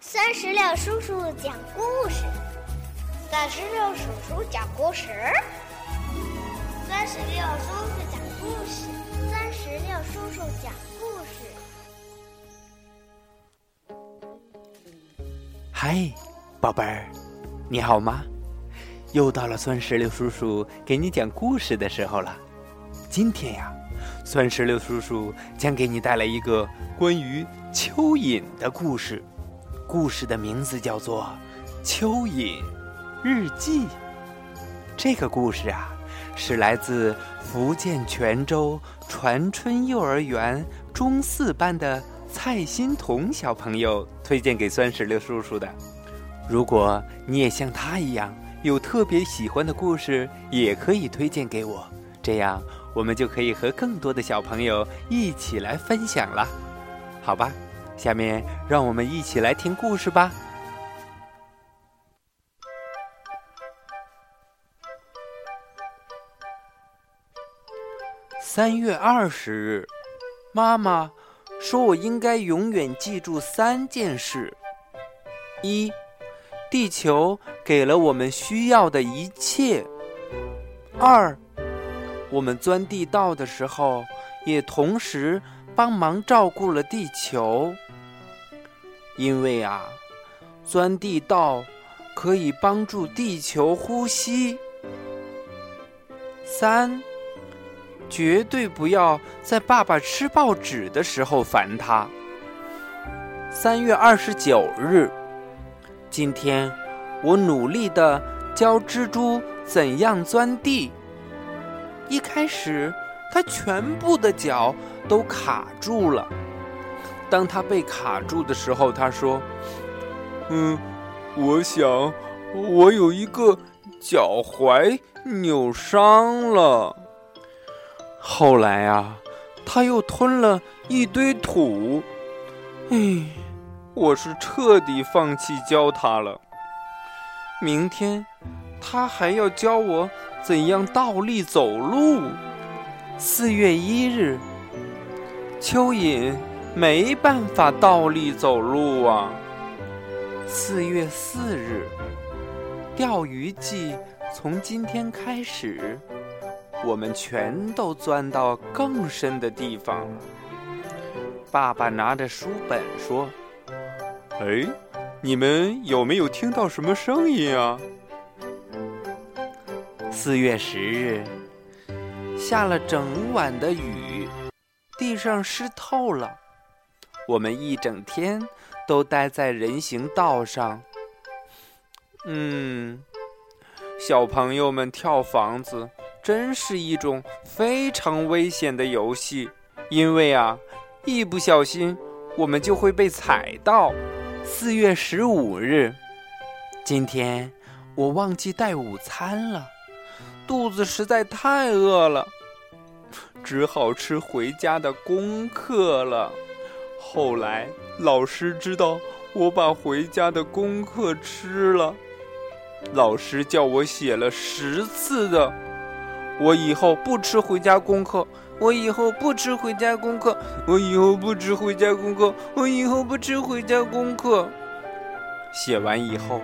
三十六叔叔讲故事，三十六叔叔讲故事，三十六叔叔讲故事，三十六叔叔讲故事。嗨，宝贝儿，你好吗？又到了酸石榴叔叔给你讲故事的时候了。今天呀，酸石榴叔叔将给你带来一个关于蚯蚓的故事。故事的名字叫做《蚯蚓日记》。这个故事啊，是来自福建泉州传春幼儿园中四班的蔡欣彤小朋友推荐给酸石榴叔叔的。如果你也像他一样有特别喜欢的故事，也可以推荐给我，这样我们就可以和更多的小朋友一起来分享了，好吧？下面让我们一起来听故事吧。三月二十日，妈妈说我应该永远记住三件事：一，地球给了我们需要的一切；二，我们钻地道的时候，也同时帮忙照顾了地球。因为啊，钻地道可以帮助地球呼吸。三，绝对不要在爸爸吃报纸的时候烦他。三月二十九日，今天我努力的教蜘蛛怎样钻地。一开始，它全部的脚都卡住了。当他被卡住的时候，他说：“嗯，我想我有一个脚踝扭伤了。”后来啊，他又吞了一堆土。哎，我是彻底放弃教他了。明天他还要教我怎样倒立走路。四月一日，蚯蚓。没办法倒立走路啊！四月四日，钓鱼季从今天开始，我们全都钻到更深的地方了。爸爸拿着书本说：“哎，你们有没有听到什么声音啊？”四月十日，下了整晚的雨，地上湿透了。我们一整天都待在人行道上。嗯，小朋友们跳房子真是一种非常危险的游戏，因为啊，一不小心我们就会被踩到。四月十五日，今天我忘记带午餐了，肚子实在太饿了，只好吃回家的功课了。后来，老师知道我把回家的功课吃了，老师叫我写了十次的。我以后不吃回家功课，我以后不吃回家功课，我以后不吃回家功课，我以后不吃回家功课。写完以后，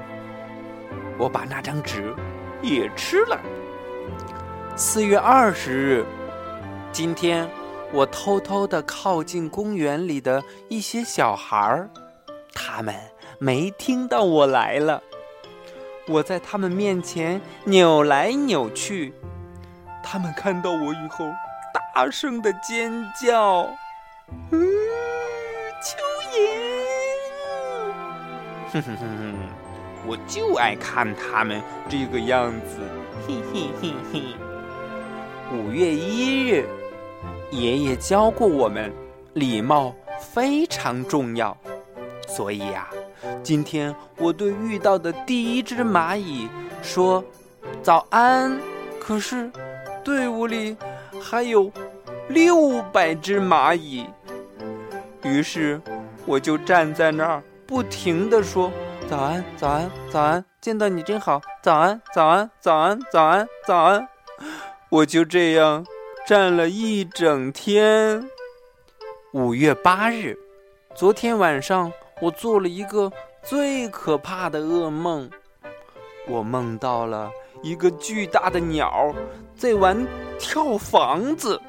我把那张纸也吃了。四月二十日，今天。我偷偷的靠近公园里的一些小孩儿，他们没听到我来了。我在他们面前扭来扭去，他们看到我以后，大声的尖叫：“嗯，蚯蚓！”哼哼哼哼，我就爱看他们这个样子。嘿嘿嘿嘿。五月一日。爷爷教过我们，礼貌非常重要。所以呀，今天我对遇到的第一只蚂蚁说：“早安。”可是，队伍里还有六百只蚂蚁。于是，我就站在那儿，不停地说：“早安，早安，早安！见到你真好。早安，早安，早安，早安，早安！”我就这样。站了一整天。五月八日，昨天晚上我做了一个最可怕的噩梦。我梦到了一个巨大的鸟在玩跳房子。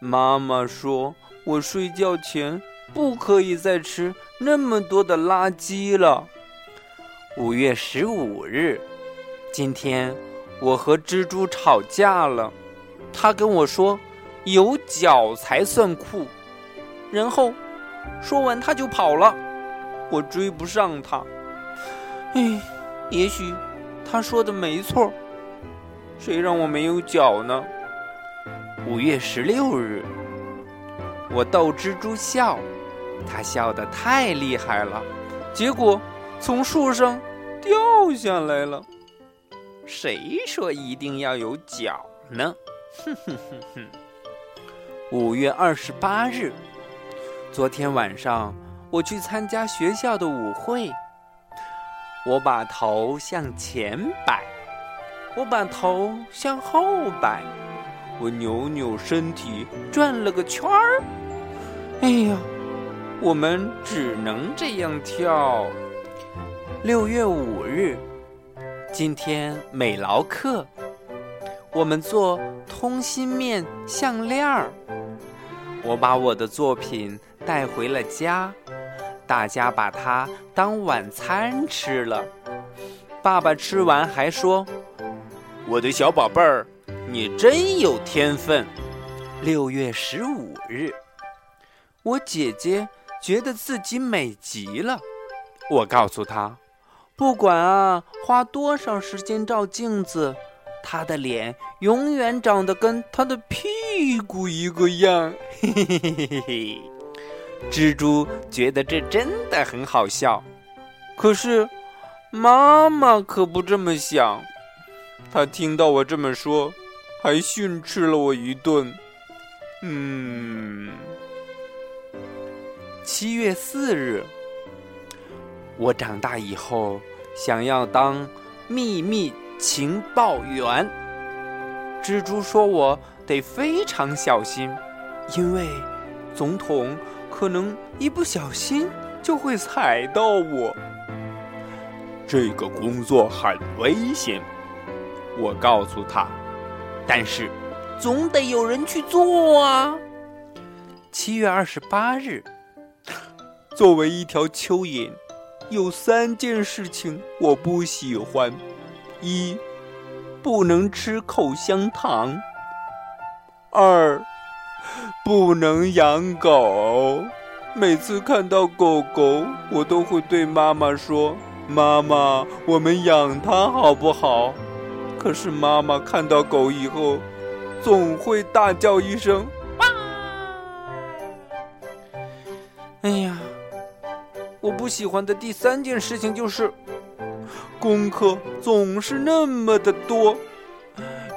妈妈说我睡觉前不可以再吃那么多的垃圾了。五月十五日，今天我和蜘蛛吵架了，他跟我说有脚才算酷，然后说完他就跑了，我追不上他。唉。也许他说的没错，谁让我没有脚呢？五月十六日，我逗蜘蛛笑，它笑得太厉害了，结果从树上掉下来了。谁说一定要有脚呢？哼哼哼哼。五月二十八日，昨天晚上我去参加学校的舞会。我把头向前摆，我把头向后摆，我扭扭身体转了个圈儿。哎呀，我们只能这样跳。六月五日，今天美劳课，我们做通心面项链儿。我把我的作品带回了家。大家把它当晚餐吃了。爸爸吃完还说：“我的小宝贝儿，你真有天分。”六月十五日，我姐姐觉得自己美极了。我告诉她，不管啊花多少时间照镜子，他的脸永远长得跟他的屁股一个样。嘿嘿嘿嘿嘿。蜘蛛觉得这真的很好笑，可是妈妈可不这么想。她听到我这么说，还训斥了我一顿。嗯，七月四日，我长大以后想要当秘密情报员。蜘蛛说我得非常小心，因为总统。可能一不小心就会踩到我。这个工作很危险，我告诉他。但是，总得有人去做啊。七月二十八日，作为一条蚯蚓，有三件事情我不喜欢：一，不能吃口香糖；二。不能养狗。每次看到狗狗，我都会对妈妈说：“妈妈，我们养它好不好？”可是妈妈看到狗以后，总会大叫一声：“哇！”哎呀，我不喜欢的第三件事情就是，功课总是那么的多。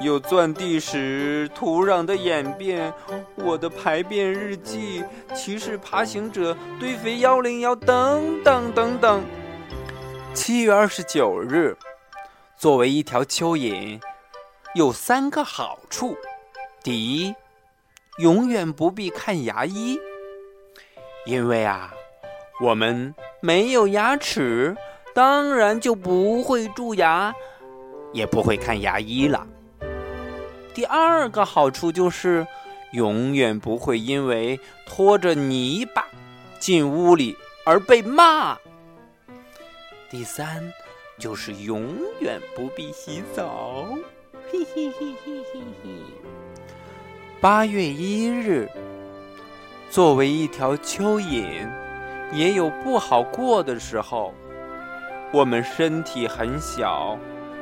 有钻地史、土壤的演变、我的排便日记、骑士爬行者、堆肥幺零幺等等等等。七月二十九日，作为一条蚯蚓，有三个好处：第一，永远不必看牙医，因为啊，我们没有牙齿，当然就不会蛀牙，也不会看牙医了。第二个好处就是，永远不会因为拖着泥巴进屋里而被骂。第三，就是永远不必洗澡。嘿嘿嘿嘿嘿嘿。八月一日，作为一条蚯蚓，也有不好过的时候。我们身体很小。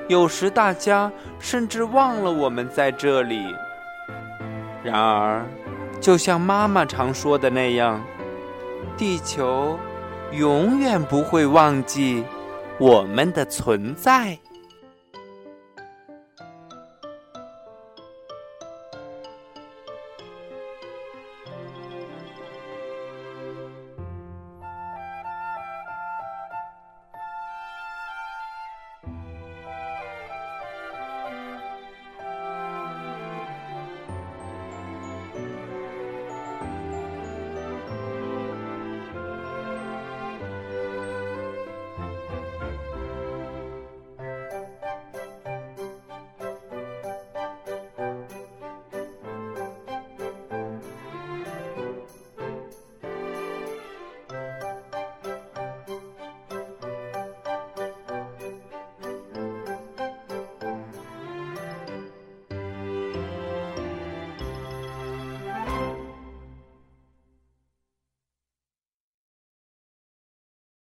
有时大家甚至忘了我们在这里。然而，就像妈妈常说的那样，地球永远不会忘记我们的存在。